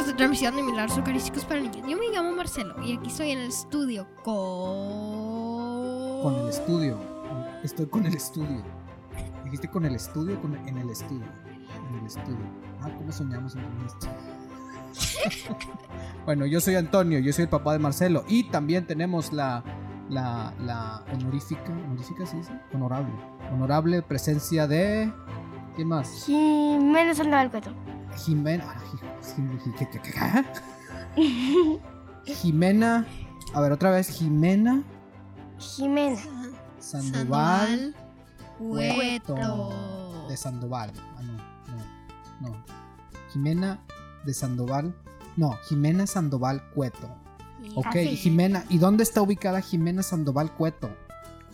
esta transmisión de Milagros Eucarísticos para Niños. Yo me llamo Marcelo y aquí estoy en el estudio con... Con el estudio. Estoy con el estudio. Dijiste con el estudio, con en el estudio. En el estudio. Ah, ¿cómo soñamos en esto? bueno, yo soy Antonio, yo soy el papá de Marcelo. Y también tenemos la, la, la honorífica, honorífica sí, sí, honorable. Honorable presencia de... ¿Quién más? Jimena Sandoval Cueto. Jimena. ah. Jimena. A ver, otra vez. Jimena Jimena. Sandoval. Cueto. De Sandoval. Ah, no, no, no. Jimena de Sandoval. No, Jimena Sandoval Cueto. Ok, Así. Jimena. ¿Y dónde está ubicada Jimena Sandoval Cueto?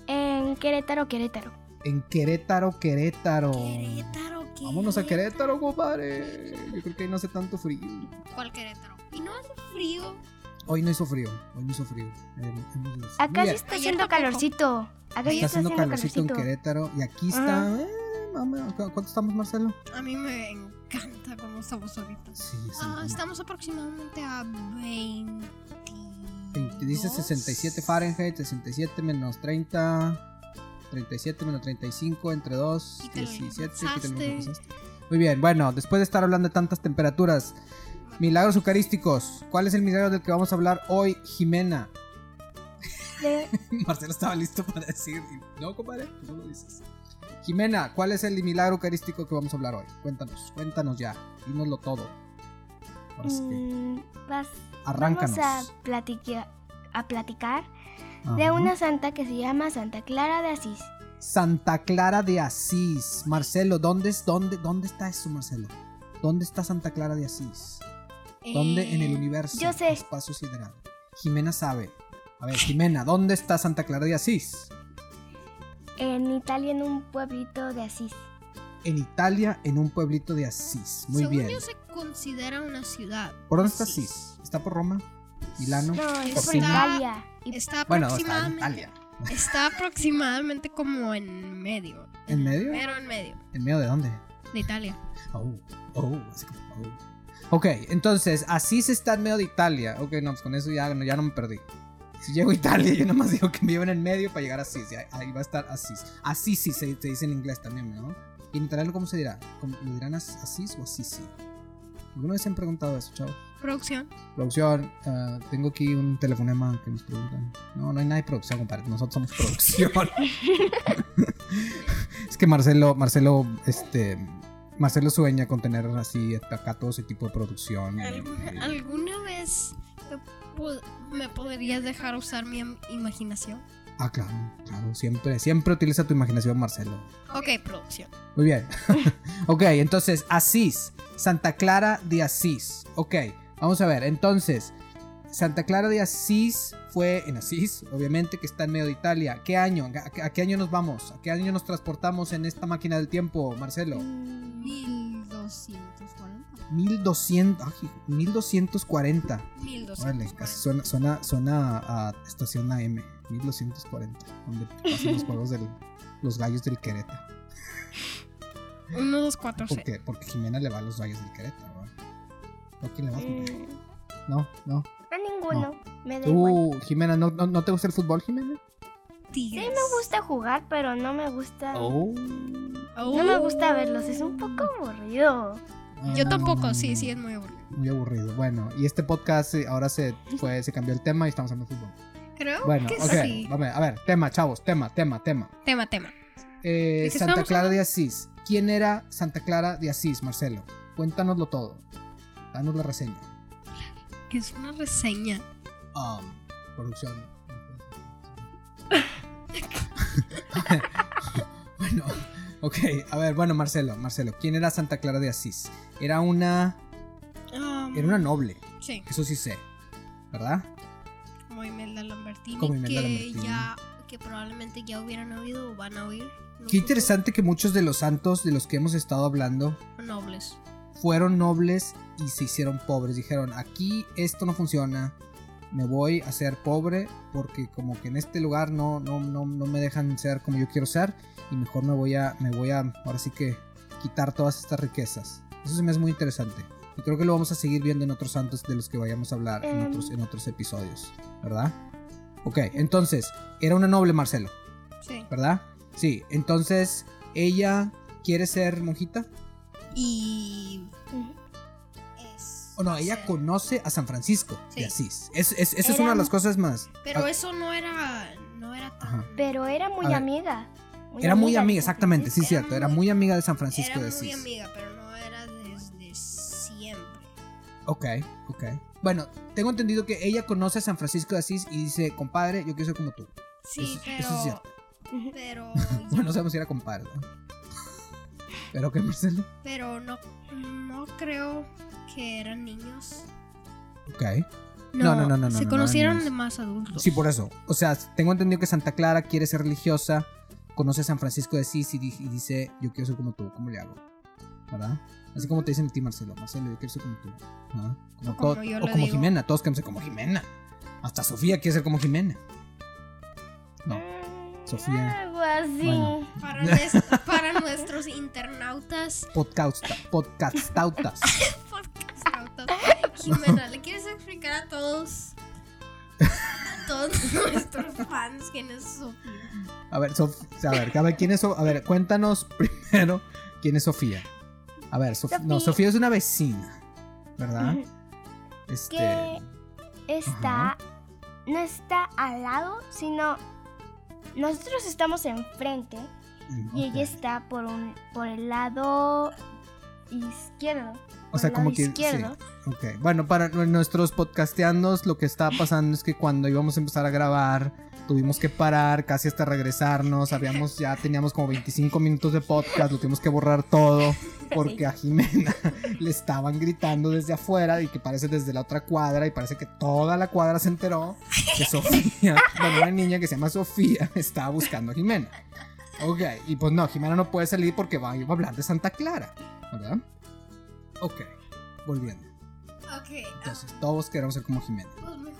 En Querétaro, Querétaro. En Querétaro, Querétaro. Querétaro, Querétaro. Vámonos a Querétaro, compadre. Yo creo que ahí no hace tanto frío. ¿Cuál Querétaro? Y no hace frío. Hoy no hizo frío. Hoy no hizo frío. Eh, Acá sí está haciendo calorcito. Acá sí Está está haciendo calorcito en. Querétaro. Y aquí está. eh, mamá, ¿cu- ¿Cuánto estamos, Marcelo? A mí me encanta cómo estamos ahorita. Sí, sí. Ah, estamos aproximadamente a 20. Veinte- Dice 67 Fahrenheit, 67 menos 30, 37 menos 35 entre 2, Quítale lo que 17. pensaste. quítale lo que pensaste. Muy bien, bueno, después de estar hablando de tantas temperaturas, milagros eucarísticos, ¿cuál es el milagro del que vamos a hablar hoy, Jimena? De- Marcelo estaba listo para decir, no, compadre, tú no lo dices. Jimena, ¿cuál es el milagro eucarístico que vamos a hablar hoy? Cuéntanos, cuéntanos ya, dínoslo todo. Ahora sí que, Mm, vas- arráncanos. Vamos a platicar de una santa que se llama Santa Clara de Asís. Santa Clara de Asís. Marcelo, ¿dónde, es, dónde, ¿dónde está eso, Marcelo? ¿Dónde está Santa Clara de Asís? ¿Dónde en el Eh, universo? yo sé. Espacio sideral. Jimena sabe. A ver, Jimena, ¿dónde está Santa Clara de Asís? En Italia, en un pueblito de Asís. En Italia, en un pueblito de Asís. Muy según bien. yo se considera una ciudad. ¿Por dónde está Asís? ¿Está por Roma? ¿Milano? No, está por. Italia. Y Está Bueno, aproximadamente. Está aproximadamente como en medio. ¿En medio? Pero en medio. ¿En medio de dónde? De Italia. Oh, oh, así oh. Ok, entonces, Asís está en medio de Italia. Ok, no, pues con eso ya, no- ya no me perdí. Si llego a Italia, yo nomás digo que me lleven en medio para llegar a Asís. y ahí, va a estar Asís. Asís sí se, se dice en inglés también, ¿no? ¿Y en italiano cómo se dirá? ¿Cómo- ¿Lo dirán as- Asís o Asisi? ¿Alguna vez se han preguntado eso, chavos? Producción. Producción, ah, tengo aquí un telefonema que nos preguntan. No, no hay nada de producción, compadre. Nosotros somos producción. es que Marcelo, Marcelo, este, Marcelo sueña con tener así acá todo ese tipo de producción. ¿Alguna, y- alguna vez me, me podrías dejar usar mi im- imaginación? Ah, claro, claro. Siempre, siempre utiliza tu imaginación, Marcelo. Ok, producción. Muy bien. ok, entonces, Asís. Santa Clara de Asís. Ok, vamos a ver. Entonces, Santa Clara de Asís fue en Asís, obviamente, que está en medio de Italia. ¿Qué año? ¿A qué, año nos vamos? ¿A qué año nos transportamos en esta máquina del tiempo, Marcelo? Mm, 1240. 1200, ay, 1240. 1240. Órale, casi suena, suena, suena a estación AM. 1240, donde pasan los juegos de los gallos del Querétaro. 1246. Porque, porque Jimena le va a los gallos del Querétaro. ¿verdad? ¿O a quién le va? compadre? mm, No, no. a ninguno. Me da igual. Tú, Jimena, ¿no, no, no te gusta el fútbol, Jimena? Sí me gusta jugar, pero no me gusta. Oh. No me gusta verlos, es un poco aburrido. Yo Ah, tampoco, sí, sí, es muy aburrido. Muy aburrido. Bueno, y este podcast eh, ahora se fue, se cambió el tema y estamos hablando de fútbol. Creo Bueno, que ok. sí. A ver, a ver, tema, chavos, tema, tema, tema. Tema, tema. Eh, ¿De qué Santa Clara de? Asís. ¿Quién era Santa Clara de Asís, Marcelo? Cuéntanoslo todo. Danos la reseña. Que es una reseña. Um, producción. bueno, ok. A ver, bueno, Marcelo, Marcelo, ¿quién era Santa Clara de Asís? Era una. Um, Era una noble, Sí, eso sí sé. ¿Verdad? Imelda que Lambertini. ya. Que probablemente ya hubieran oído o van a oír. Qué interesante que muchos de los santos de los que hemos estado hablando Nobles. fueron nobles y se hicieron pobres. Dijeron, aquí esto no funciona, me voy a ser pobre porque como que en este lugar no, no, no, no me dejan ser como yo quiero ser y mejor me voy a, me voy a, ahora sí que quitar todas estas riquezas. Eso se me hace muy interesante. Y creo que lo vamos a seguir viendo en otros santos de los que vayamos a hablar en, Em. otros, en otros episodios, ¿verdad? Ok, entonces, era una noble Marcelo, Sí. ¿verdad? Sí, entonces, ¿ella quiere ser monjita? Y. Es, O no, ella conoce a San Francisco de Sí. Asís. Es, es- esa es una de las cosas más. Pero Ah, eso no era. No era tan. ajá. Pero era muy amiga. Era muy de amiga, exactamente, sí. Era cierto. Era muy- muy amiga de San Francisco Era de muy Asís. amiga, pero no era desde siempre. Ok, ok. Bueno, tengo entendido que ella conoce a San Francisco de Asís y dice, compadre, yo quiero ser como tú. Sí, Eso- pero. eso es cierto. Pero. Bueno, no sabemos si era compadre, ¿no? Pero que Marcelo. Pero no, no creo que eran niños. Ok. No, no, no, no, no, Se no, conocieron no, no. de más adultos. Sí, por eso. O sea, tengo entendido que Santa Clara quiere ser religiosa, conoce a San Francisco de Asís y dice, yo quiero ser como tú, ¿cómo le hago? ¿Verdad? Así como te dicen a ti, Marcelo. Marcelo, yo quiero ser como tú. ¿verdad? Como O como todo- yo o como digo. Jimena, todos queremos ser como Jimena. Hasta Sofía quiere ser como Jimena. No. Mm, Sofía. Algo así. Bueno. Para, nues- para nuestros internautas. Podcast, podcastautas. podcastautas. Jimena, ¿le quieres explicar a todos? A todos nuestros fans quién es Sofía? A ver, Sof- a ver, a ver, ¿quién es So- A ver, cuéntanos primero quién es Sofía. A ver, Sof- no, Sofía- Sofía es una vecina, ¿verdad? Este, Que está. No está al lado, sino. Nosotros estamos enfrente mm, y ella está por un por el lado izquierdo. O sea, como que izquierdo. sí. Ok. Bueno, para nu- nuestros podcasteandos lo que está pasando es que cuando íbamos a empezar a grabar tuvimos que parar casi hasta regresarnos, habíamos ya teníamos como 25 minutos de podcast, lo tuvimos que borrar todo porque a Jimena le estaban gritando desde afuera y que parece desde la otra cuadra y parece que toda la cuadra se enteró que Sofía, bueno, una niña que se llama Sofía estaba buscando a Jimena. Ok, y pues no, Jimena no puede salir porque va, a hablar de Santa Clara, ¿verdad? Ok, volviendo. Ok. Entonces, todos queremos ser como Jimena. pues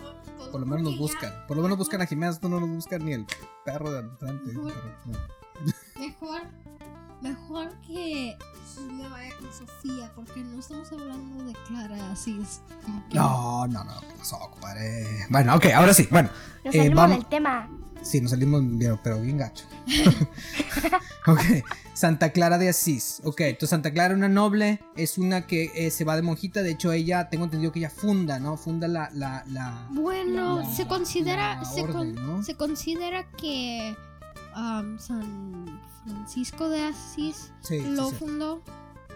Por lo menos nos buscan. Por lo menos buscan a Jimena, esto no nos buscan ni el perro de pero, no. Mejor, mejor que me vaya con Sofía, porque no estamos hablando de Clara así. Es como que- No, no, no, ¿qué pasó, compadre? Bueno, ok, ahora sí, bueno. Nos Eh, salimos vamos- del tema. Sí, nos salimos bien, pero bien gacho. ok, Santa Clara de Asís. Ok, entonces Santa Clara, una noble, es una que eh, se va de monjita. De hecho, ella, tengo entendido que ella funda, ¿no? Funda la. la, la... Bueno, La- se considera la se, con- ¿no? se considera que um, San Francisco de Asís Sí, sí, lo sí, fundó,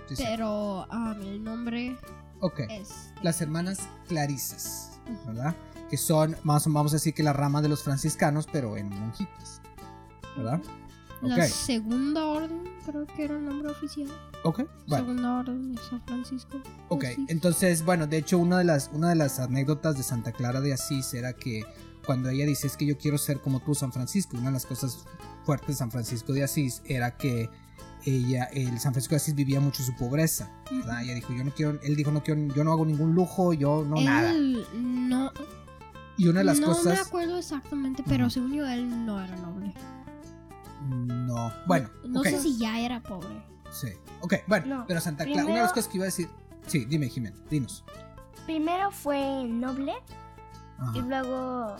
sí, pero um, el nombre Ok. es las hermanas Clarisas, ¿verdad? Que son, más o vamos a decir que la rama de los franciscanos, pero en monjitas, ¿verdad? la segunda orden, creo que era el nombre oficial. ok, bueno, Segunda orden de San Francisco. ok. Asís. Entonces, bueno, de hecho, una de, las, una de las anécdotas de Santa Clara de Asís era que cuando ella dice es que yo quiero ser como tú, San Francisco, una de las cosas fuertes de San Francisco de Asís era que ella, el San Francisco de Asís vivía mucho su pobreza, ¿verdad? Ella dijo, yo no quiero, él dijo, no quiero, yo no hago ningún lujo, yo no nada. Él no, Y una de las no me cosas... acuerdo exactamente, pero Ujú. según yo él no era noble. No, bueno, No, no sé si ya era pobre. Sí. Ok, bueno, No, pero Santa Clara, una de las primero- cosas que iba a decir. Sí, dime, Jimena, dinos. Primero fue noble y Ajá. luego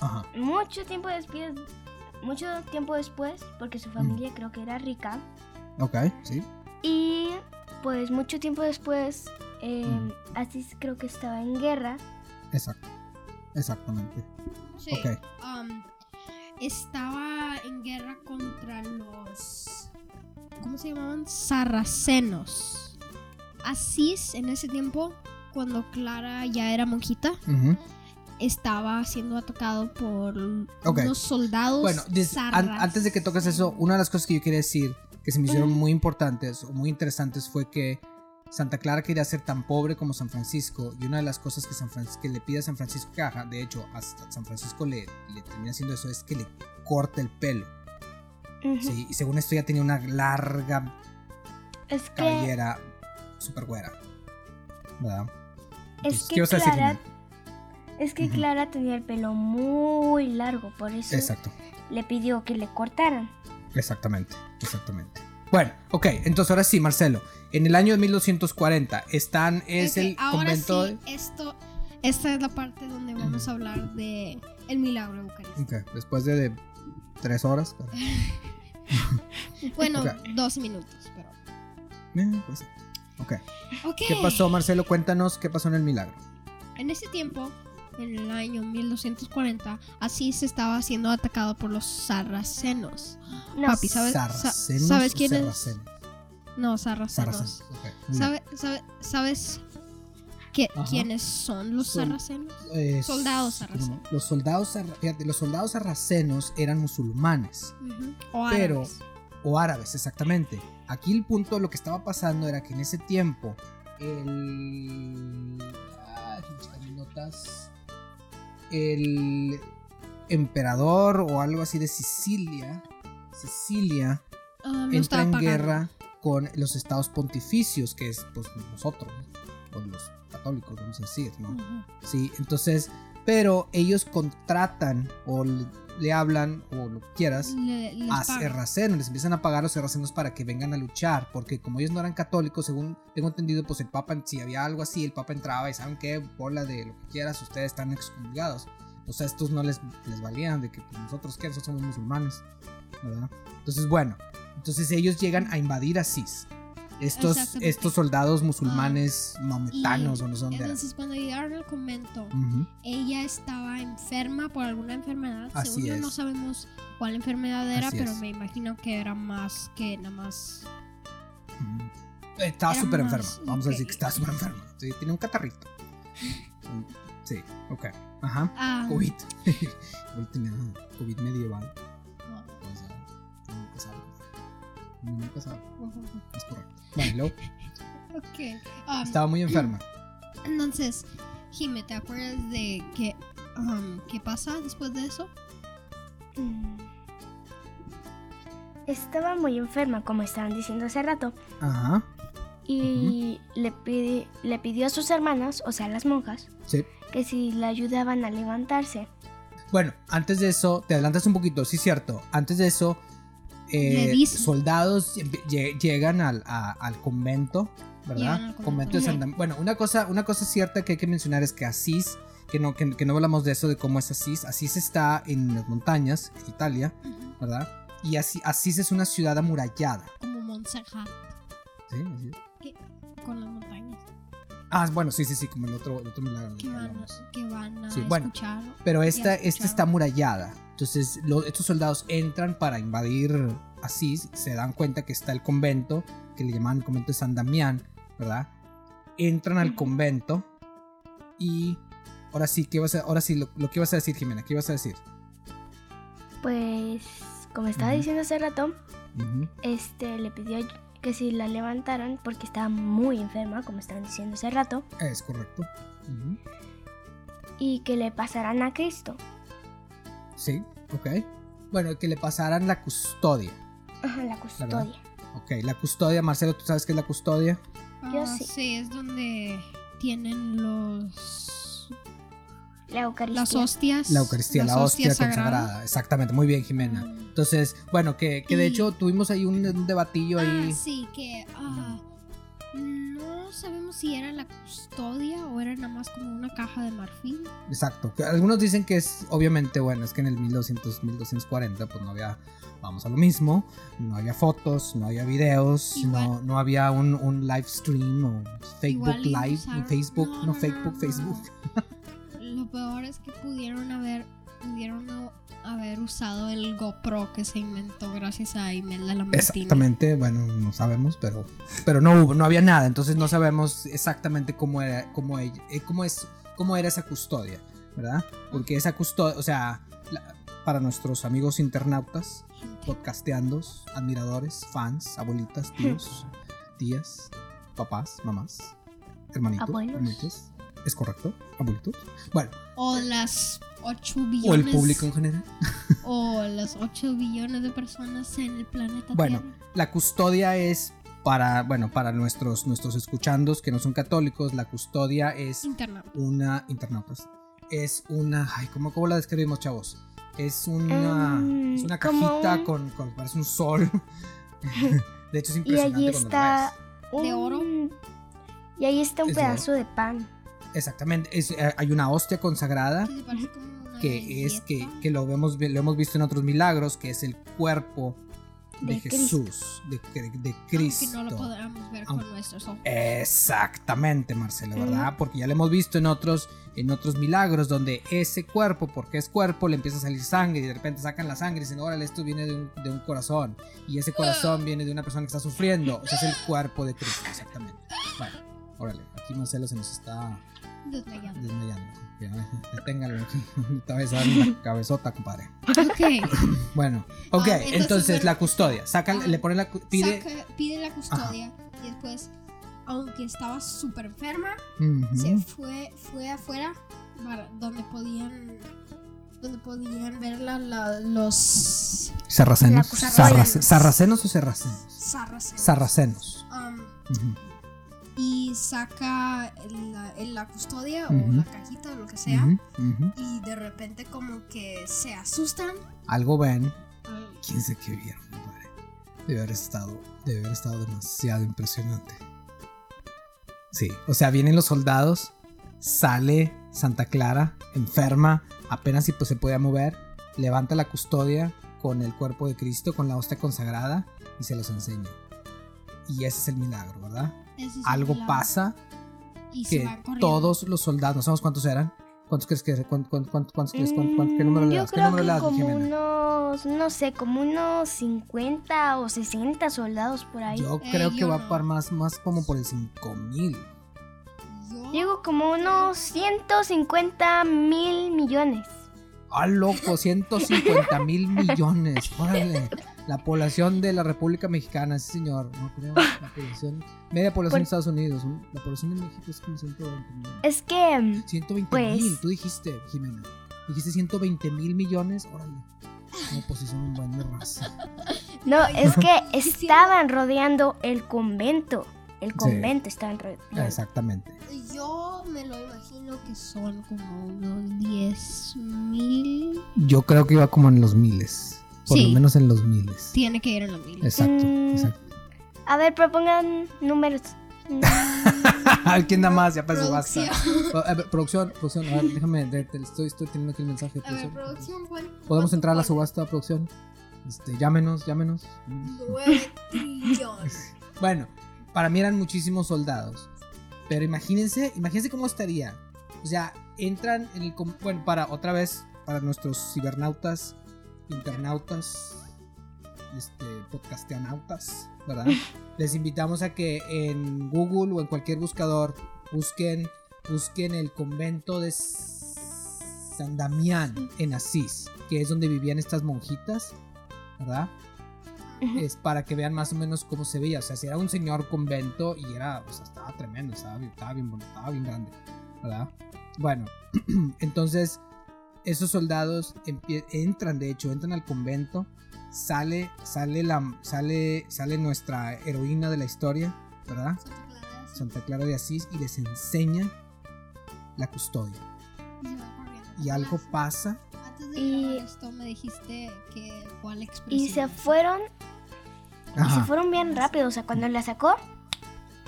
Ajá. mucho tiempo después, mucho tiempo después, porque su familia creo que era rica Ok, sí. y pues mucho tiempo después, eh, Mm. Asís creo que estaba en guerra. Exacto. Exactamente. Sí. Um, estaba en guerra contra los. ¿Cómo se llamaban? Sarracenos. Asís, en ese tiempo, cuando Clara ya era monjita. Estaba siendo atacado por Ok. unos soldados. Bueno, an- antes de que toques eso, una de las cosas que yo quería decir que se me hicieron muy importantes o muy interesantes fue que Santa Clara quería ser tan pobre como San Francisco y una de las cosas que, San Francisco, que le pide a San Francisco que haga, de hecho, hasta San Francisco le, le termina haciendo eso, es que le corta el pelo. Sí, y según esto ya tenía una larga Es que, cabellera súper güera. ¿Verdad? es Entonces, que ¿qué vas a decir, Clara? Es que. Clara tenía el pelo muy largo, por eso Exacto, le pidió que le cortaran. exactamente, exactamente. Bueno, ok, entonces ahora sí, Marcelo. En el año de 1240 están, es Ok, el ahora convento... sí, esto, esta es la parte donde vamos a hablar de el milagro eucarístico. Ok, después de, de tres horas. pero- Bueno, dos minutos, pero. Eh, pues. Ok. ¿Qué pasó, Marcelo? Cuéntanos qué pasó en el milagro. En ese tiempo, en el año 1240, Asís estaba siendo atacado por los sarracenos. No, Papi, ¿sabes, sa- ¿Sarracenos ¿sabes es? No, sarracenos. Sarracenos. ok, muy bien. ¿Sabe- sabe- ¿Sabes qué- quiénes son los Son- sarracenos? Eh, Soldados ¿cómo sarracenos. no? Los soldados, fíjate, los soldados sarracenos eran musulmanes. O Pero- árabes. o árabes, exactamente. Aquí el punto, lo que estaba pasando era que en ese tiempo el... Mis notas. El emperador o algo así de Sicilia, Sicilia, Ah, entra en guerra con los estados pontificios, que es pues nosotros, ¿no? o los católicos, vamos a decir, ¿no? Sí, entonces, pero ellos contratan o le, le hablan o lo que quieras Le- a serracenos, les empiezan a pagar a los serracenos para que vengan a luchar, porque como ellos no eran católicos, según tengo entendido, pues el Papa, si había algo así, el Papa entraba y saben qué, bola de lo que quieras, ustedes están excomulgados. O sea, estos no les, les valían de que pues, nosotros qué, nosotros somos musulmanes, ¿verdad? Entonces, bueno, entonces ellos llegan a invadir Asís. Estos, estos soldados musulmanes maometanos o no sé dónde. Entonces, cuando llegaron al convento, Ujú. ella estaba enferma por alguna enfermedad. Así Según es. no sabemos cuál enfermedad era, Así pero es. me imagino que era más que nada más. Ujú. Estaba súper enferma. Vamos a decir que estaba súper enferma. Sí, tiene un catarrito. Sí, ok. Ajá. Ah, COVID. COVID medieval. Es correcto. Bueno, luego um, estaba muy enferma. Entonces, Jime, ¿te acuerdas de qué, um, qué pasa después de eso? Mm. Estaba muy enferma, como estaban diciendo hace rato, Ajá. y le, pidi- le pidió a sus hermanas, o sea, las monjas, Sí. que si la ayudaban a levantarse. Bueno, antes de eso, te adelantas un poquito, sí, cierto. Antes de eso, eh, soldados lle- lle- llegan al, a- al convento, ¿verdad? Al convento. Convento de. Santa Bueno, una cosa, una cosa cierta que hay que mencionar es que Asís, que no, que, que no hablamos de eso, de cómo es Asís. Asís está en las montañas, en Italia, ¿verdad? Y Así- Asís es una ciudad amurallada. Como Montserrat, ¿Sí? Así con las montañas. Ah, bueno, sí, sí, sí, como el otro, el otro milagro. Que van, hablamos. que van a Sí, bueno, escuchar. Pero esta, esta está amurallada. Entonces, lo- estos soldados entran para invadir Asís. Se dan cuenta que está el convento, que le llaman el convento de San Damián, ¿verdad? Entran al convento. Y ahora sí, ¿qué ibas a, ahora sí lo, lo que ibas a decir, Jimena, ¿qué ibas a decir? Pues, como estaba diciendo hace rato, este le pidió que si la levantaran porque estaba muy enferma, como estaban diciendo hace rato, Es correcto. Y que le pasaran a Cristo. Sí, ok. Bueno, que le pasaran la custodia. Ajá, la custodia. Ok, la custodia, Marcelo, ¿tú sabes qué es la custodia? Yo Ah, sí. es donde tienen los La Eucaristía. las hostias. La Eucaristía, las la hostia hostias sagradas. consagrada. Exactamente, muy bien, Jimena. Mm. Entonces, bueno, que, que de Y- hecho tuvimos ahí un, un debatillo ahí. Ah, sí, que ah, no sabemos si era la custodia o era nada más como una caja de marfil. Exacto. Algunos dicen que es, obviamente, bueno, es que en el 1200, 1240, pues no había, vamos a lo mismo, no había fotos, no había videos, Igual- no, no había un, un live stream o Facebook Live, usaron- Facebook, no, no, no, Facebook, no, Facebook. Lo peor es que pudieron haber pudieron no haber usado el GoPro que se inventó gracias a Imelda Lambertini. Exactamente, bueno, no sabemos, pero, pero no hubo, no había nada, entonces no sabemos exactamente cómo era, cómo ella, eh, cómo es, cómo era esa custodia, ¿verdad? Porque esa custodia, o sea, la- para nuestros amigos internautas, podcasteandos, admiradores, fans, abuelitas, tíos, tías, papás, mamás, hermanitos, Abuelos. Es correcto, abuelitos, bueno, O las 8 billones. o el público en general. o las 8 billones de personas en el planeta Bueno, Tierra. la custodia es para, bueno, para nuestros, nuestros escuchandos que no son católicos, la custodia es Internauta. una, internautas, es una, ay, ¿cómo, cómo la describimos, chavos? Es una, Mm, es una cajita un- con, con, parece un sol. De hecho, es Y impresionante cuando lo está un... ¿De oro? Y ahí está un Es de pedazo de pan. Exactamente. Es, eh, hay una hostia consagrada Que es que, que lo, vemos, lo hemos visto en otros milagros, que es el cuerpo de, De Cristo. Jesús, de, de- de Aunque Cristo. no lo podamos ver Aunque- con nuestros ojos. Exactamente, Marcelo, ¿verdad? Porque ya lo hemos visto en otros, en otros milagros donde ese cuerpo, porque es cuerpo, le empieza a salir sangre y de repente sacan la sangre y dicen, órale, esto viene de un, de un corazón y ese corazón viene de una persona que está sufriendo. O sea, es el cuerpo de Cristo, exactamente. Bueno, órale, aquí Marcelo se nos está Desmayando. desmayando. Ya, deténgalo aquí. Te vas a dar una cabezota, compadre. Ok. Bueno, ok, Ah, entonces, entonces, la custodia. Sacan, Ah, le ponen la. Pide. Saca- pide la custodia y después, aunque estaba súper enferma, se fue, fue afuera para donde podían donde podían ver la- la- los Sarracenos. La ¿Sarracenos o sarracenos? sarracenos. Sarracenos. Um. Y saca la, en la custodia o la cajita o lo que sea y de repente como que se asustan. Algo ven. Quién sé qué vieron, compadre. Debe haber estado. Debe haber estado demasiado impresionante. Sí. O sea, vienen los soldados. Sale Santa Clara, enferma, apenas si pues, se podía mover. Levanta la custodia con el cuerpo de Cristo, con la hostia consagrada y se los enseña. Y ese es el milagro, ¿verdad? Algo milagro. pasa y que todos los soldados, no sabemos cuántos eran. ¿Cuántos crees que cuántos, cuántos, cuántos, cuántos crees? ¿Cuántos- cuántos- ¿Qué número Mm, le Yo das? ¿Qué número le que das, como Jimena? unos, no sé, como unos 50 o 60 soldados por ahí. Yo Eh, creo que yo va no. para más, más como por el 5000. Yo- Digo como unos 150 mil millones. ¡Ah, loco! 150 mil millones. Órale. La población de la República Mexicana, sí, señor. No creo. La población. Media población Por- de Estados Unidos. un- La población de México es como 120 mil. Es que, mm, 120 Pues- mil, tú dijiste, Jimena. Dijiste 120 mil millones. Órale. No, pues un buen de raza. no, es que estaban rodeando el convento. El Sí. convento estaban rodeando. Exactamente. Yo me lo imagino que son como unos 10 mil. Yo creo que iba como en los miles. Por Sí. lo menos en los miles. Tiene que ir en los miles. Exacto, Mm. exacto. A ver, propongan números. ¿Quién da más? Ya pasó, basta. Producción. A ver, producción, producción, a ver, déjame, de- te- estoy, estoy teniendo aquí el mensaje. de A ver, producción. producción, ¿cuál? ¿Podemos entrar a la subasta, producción? Este, llámenos, llámenos. 9 trillones. Bueno, para mí eran muchísimos soldados. Pero imagínense, imagínense cómo estaría. O sea, entran en el... Bueno, para otra vez, para nuestros cibernautas, internautas, este, podcastianautas, ¿verdad? Les invitamos a que en Google o en cualquier buscador busquen, busquen el convento de San Damián en Asís, que es donde vivían estas monjitas, ¿verdad? Es para que vean más o menos cómo se veía. O sea, si era un señor convento y era, o sea, estaba tremendo, estaba, bien- estaba bien bonito, estaba bien grande, ¿verdad? Bueno, entonces esos soldados entran, de hecho, entran al convento, sale, sale la, sale, sale nuestra heroína de la historia, ¿verdad? Santa Clara, sí, Santa Clara de Asís y les enseña la custodia. y algo pasa. Antes de Y- esto me dijiste que cuál Y se fueron, y se Ajá. fueron bien rápido. O sea, cuando la sacó,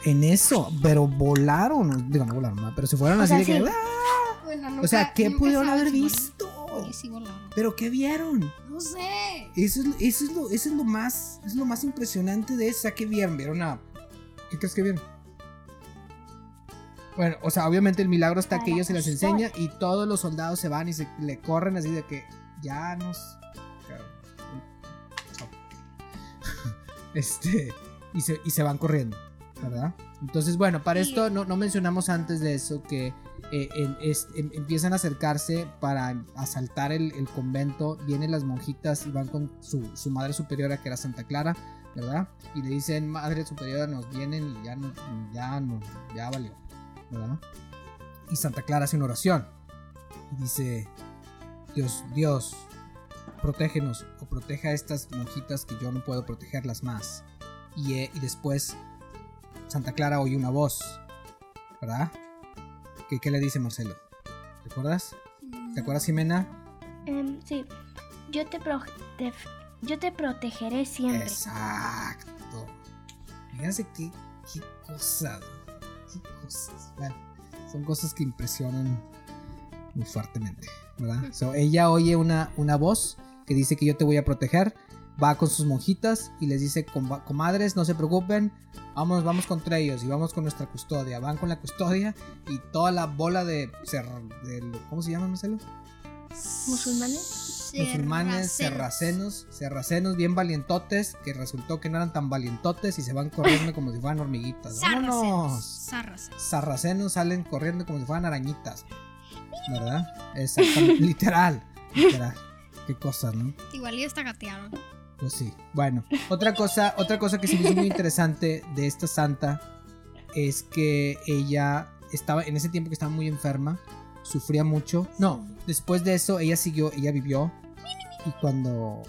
En eso, pero volaron, digo, no volaron, ¿no? pero se fueron O así sea, de que, sí. ¡ah! Bueno, O nunca- sea, ¿qué pudieron haber si visto? Sí volaron. ¿Pero qué vieron? No sé. Eso es, eso es, lo, eso es lo más es lo más impresionante de esa que vieron. Vieron a... ¿Qué crees que vieron? Bueno, o sea, obviamente el milagro está que ellos se las enseña y todos los soldados se van y se le corren así de que ya nos... Este... Y se, y se van corriendo, ¿verdad? Entonces, bueno, para esto no, no mencionamos antes de eso que eh, en- es- em- empiezan a acercarse para asaltar el, el convento. Vienen las monjitas y van con su, su madre superiora, que era Santa Clara, ¿verdad? Y le dicen, madre superiora, nos vienen y ya no, ya no, ya valió, ¿verdad? Y Santa Clara hace una oración y dice, Dios, Dios, protégenos o protege a estas monjitas que yo no puedo protegerlas más. Y, eh, y después Santa Clara oye una voz, ¿verdad? ¿Qué, qué le dice Marcelo? ¿Te acuerdas? ¿Te acuerdas, Jimena? em, sí, yo te, prote- yo te protegeré siempre. Exacto. Fíjense qué, qué cosas, qué cosas. Bueno, son cosas que impresionan muy fuertemente, ¿verdad? So, ella oye una, una voz que dice que yo te voy a proteger, va con sus monjitas y les dice, "Com- comadres, no se preocupen, vamos, vamos contra ellos y vamos con nuestra custodia. Van con la custodia y toda la bola de, ¿cómo se llama, Marcelo? ¿Musulmanes? musulmanes, serracenos, serracenos bien valientotes, que resultó que no eran tan valientotes y se van corriendo como si fueran hormiguitas. ¡Vámonos! Sarracenos. Sarracenos salen corriendo como si fueran arañitas. ¿Verdad? Exactamente. literal. Literal. Qué cosas, ¿no? Igual y hasta gatearon. Pues sí. Bueno, otra cosa, otra cosa que se me hizo muy interesante de esta santa es que ella estaba, en ese tiempo que estaba muy enferma, sufría mucho. No, después de eso ella siguió, ella vivió. Y cuando,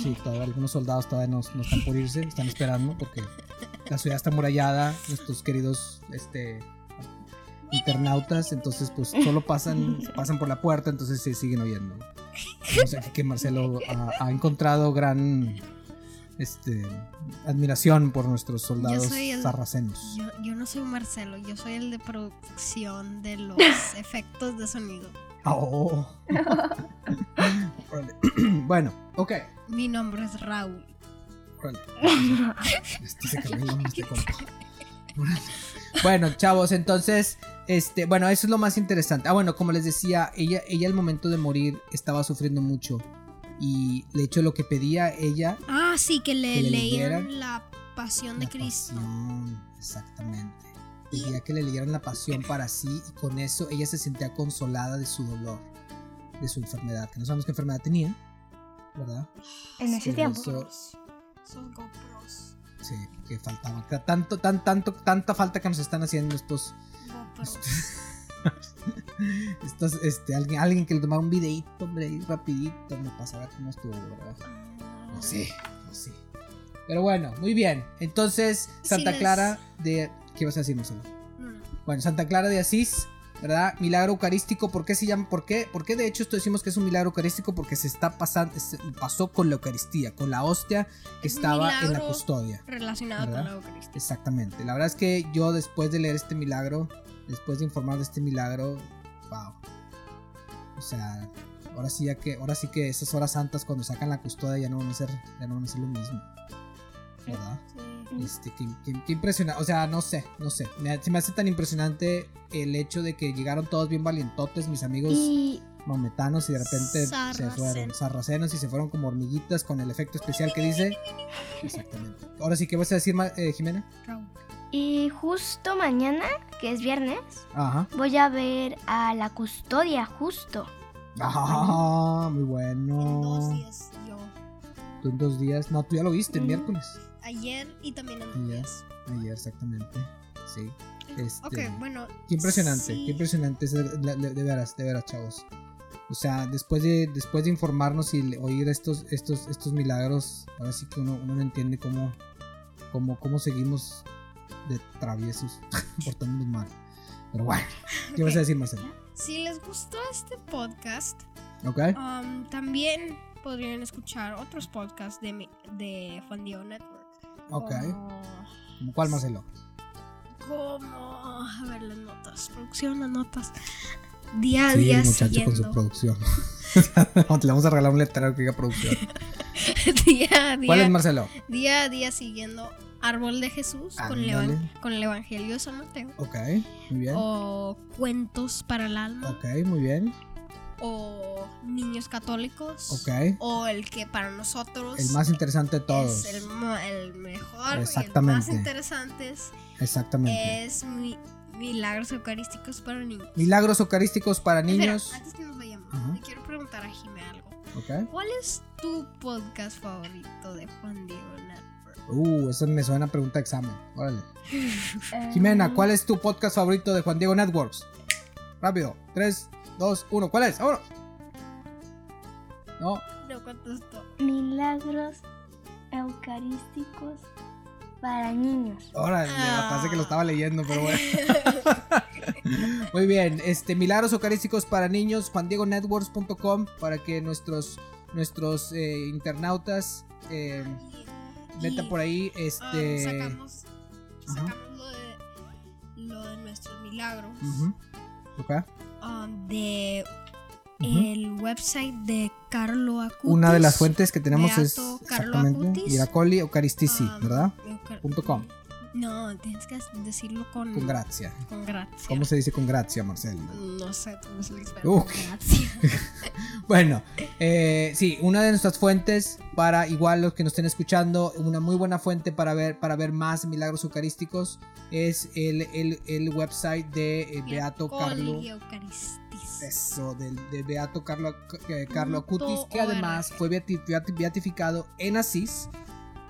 sí, todavía algunos soldados todavía no, no están por irse, están esperando porque la ciudad está amurallada, nuestros queridos, este internautas, entonces pues solo pasan pasan por la puerta, entonces se siguen oyendo. Que Marcelo ha, ha encontrado gran este admiración por nuestros soldados el- sarracenos. Yo, yo no soy Marcelo, yo soy el de producción de los efectos de sonido. Oh. Bueno, ok. Mi nombre es Raúl. Este se este. Bueno, chavos, entonces, este, bueno, eso es lo más interesante. Ah, bueno, como les decía, ella, ella al momento de morir estaba sufriendo mucho. Y de hecho lo que pedía ella Ah, sí, que le, Que le leyeran la pasión de La Cristo. pasión, exactamente. Pedía que le leyeran la pasión para sí y con eso ella se sentía consolada de su dolor, de su enfermedad, que no sabemos qué enfermedad tenía, ¿verdad? En ese Pero tiempo. eso- Son GoPros. sí, que faltaba. que Tanto, tan, tanto, tanta falta que nos están haciendo estos. estos, este, alguien, alguien que le tomara un videíto, hombre, ahí rapidito, me pasa a ver cómo estuvo, ¿verdad? Pues sí, pues sí. Pero bueno, muy bien. Entonces, Santa Clara de... ¿Qué vas a decir, Marcelo? No, no. Bueno, Santa Clara de Asís, ¿verdad? Milagro eucarístico, ¿por qué se llama? ¿Por qué? ¿Por qué de hecho esto decimos que es un milagro eucarístico? Porque se está pasando, se- pasó con la Eucaristía, con la hostia que Es estaba en la custodia. Relacionado ¿Verdad? con la Eucaristía. Exactamente. La verdad es que yo después de leer este milagro, después de informar de este milagro, wow. O sea, ahora sí ya que, ahora sí que esas horas santas cuando sacan la custodia ya no van a ser, ya no van a ser lo mismo. ¿Verdad? Sí. Este, qué, qué- qué impresionante. O sea, no sé, no sé. Me, se me hace tan impresionante el hecho de que llegaron todos bien valientotes, mis amigos Y maometanos, y de repente se Sarracenos. fueron sarracenos y se fueron como hormiguitas con el efecto especial que dice. Exactamente. Ahora sí, ¿qué vas a decir, eh, Jimena? Raúl. Y justo mañana, que es viernes, Ajá. voy a ver a la custodia, justo. Ah, muy En dos bueno. días yo. Tú en dos días. No, tú ya lo viste, el Ujú. miércoles. Ayer y también en dos Ayer. días. Ayer, exactamente. Sí. Este, Ok, bueno. Qué impresionante, sí. qué impresionante, es de, veras, de veras, chavos. O sea, después de, después de informarnos y oír estos, estos, estos milagros, ahora sí que uno, uno no entiende cómo, cómo, cómo seguimos de traviesos, portándonos mal. Pero bueno, ¿qué vas a decir, Marcelo? Si les gustó este podcast, ¿Ok? um, también podrían escuchar otros podcasts de, mi- de Diego Network. Ok. Como, ¿Cómo ¿Cuál, Marcelo? como- a ver las notas, producción, las notas. Día a Sí, día el muchacho con su siguiendo. producción. Le vamos a regalar un letrero que diga producción. día a ¿Cuál es, día, Marcelo? día a día siguiendo Árbol de Jesús con el, con el Evangelio de San Mateo. Ok, muy bien. O Cuentos para el Alma. Ok, muy bien. O Niños Católicos. Ok. O el que para nosotros El más interesante de todos. es el, el mejor y el Exactamente. más interesante es, Exactamente. es mi- Milagros Eucarísticos para niños. Milagros eucarísticos para Espera, niños. antes que nos vayamos, Ajá. le quiero preguntar a Jimé algo. ¿Cuál es tu podcast favorito de Juan Diego Network? Uh, eso me suena a pregunta de examen. Órale. Eh, Jimena, ¿cuál es tu podcast favorito de Juan Diego Networks? Rápido. 3, 2, 1. ¿Cuál es? ¡Vámonos! No. No contestó. Milagros eucarísticos para niños. Órale, Ah. parece que lo estaba leyendo, pero bueno. Muy bien, este Milagros Eucarísticos para niños, juandiegonetworks.com para que nuestros nuestros eh, internautas eh, metan por ahí ah, este sacamos sacamos lo de, lo de nuestros milagros Ujú. Ok. um, de Ujú. el website de Carlo Acutis. Una de las fuentes que tenemos es Beato Carlo exactamente. Miracoli Eucaristici, um, ¿verdad? Punto com. No, tienes que decirlo con, Con gracia. con gracia. ¿Cómo se dice con gracia, Marcelo? No sé, tú eres el experto. Con gracia. Bueno, eh, sí, una de nuestras fuentes para igual los que nos estén escuchando, una muy buena fuente para ver para ver más milagros eucarísticos es el, el, el website de eh, Beato Carlo. Eso, del, de Beato Carlo, eh, Carlo Acutis, que además fue beati- beati- beatificado en Asís,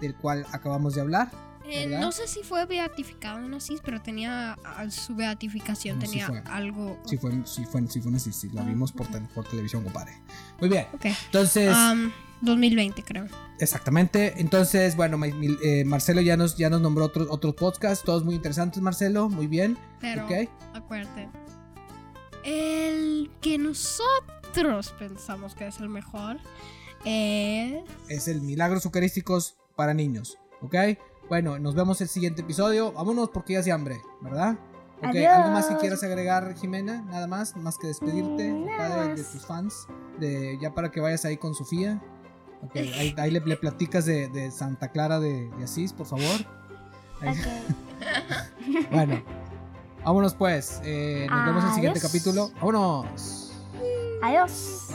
del cual acabamos de hablar. Eh, no sé si fue beatificado en Asís, pero tenía su beatificación, No, sí tenía fue. algo. Sí fue, sí fue, sí fue en Asís, sí, la vimos por, televisión, compadre. Muy bien, Ok. entonces... Um, 2020, creo. Exactamente. Entonces, bueno, eh, Marcelo ya nos, ya nos nombró otros otros podcasts, todos muy interesantes, Marcelo. Muy bien. Pero, ok. acuérdate. El que nosotros pensamos que es el mejor es. Es el Milagros Eucarísticos para niños. ¿Ok? Bueno, nos vemos el siguiente episodio. Vámonos porque ya hace hambre, ¿verdad? Ok, Adiós. ¿algo más que quieras agregar, Jimena? Nada más, más que despedirte nada de, tus fans. De, ya para que vayas ahí con Sofía. Ok, ahí, ahí le, le platicas de, de Santa Clara de, de Asís, por favor. Ahí- Ok. Bueno, vámonos pues. Eh, nos vemos en el siguiente capítulo. Vámonos. Adiós.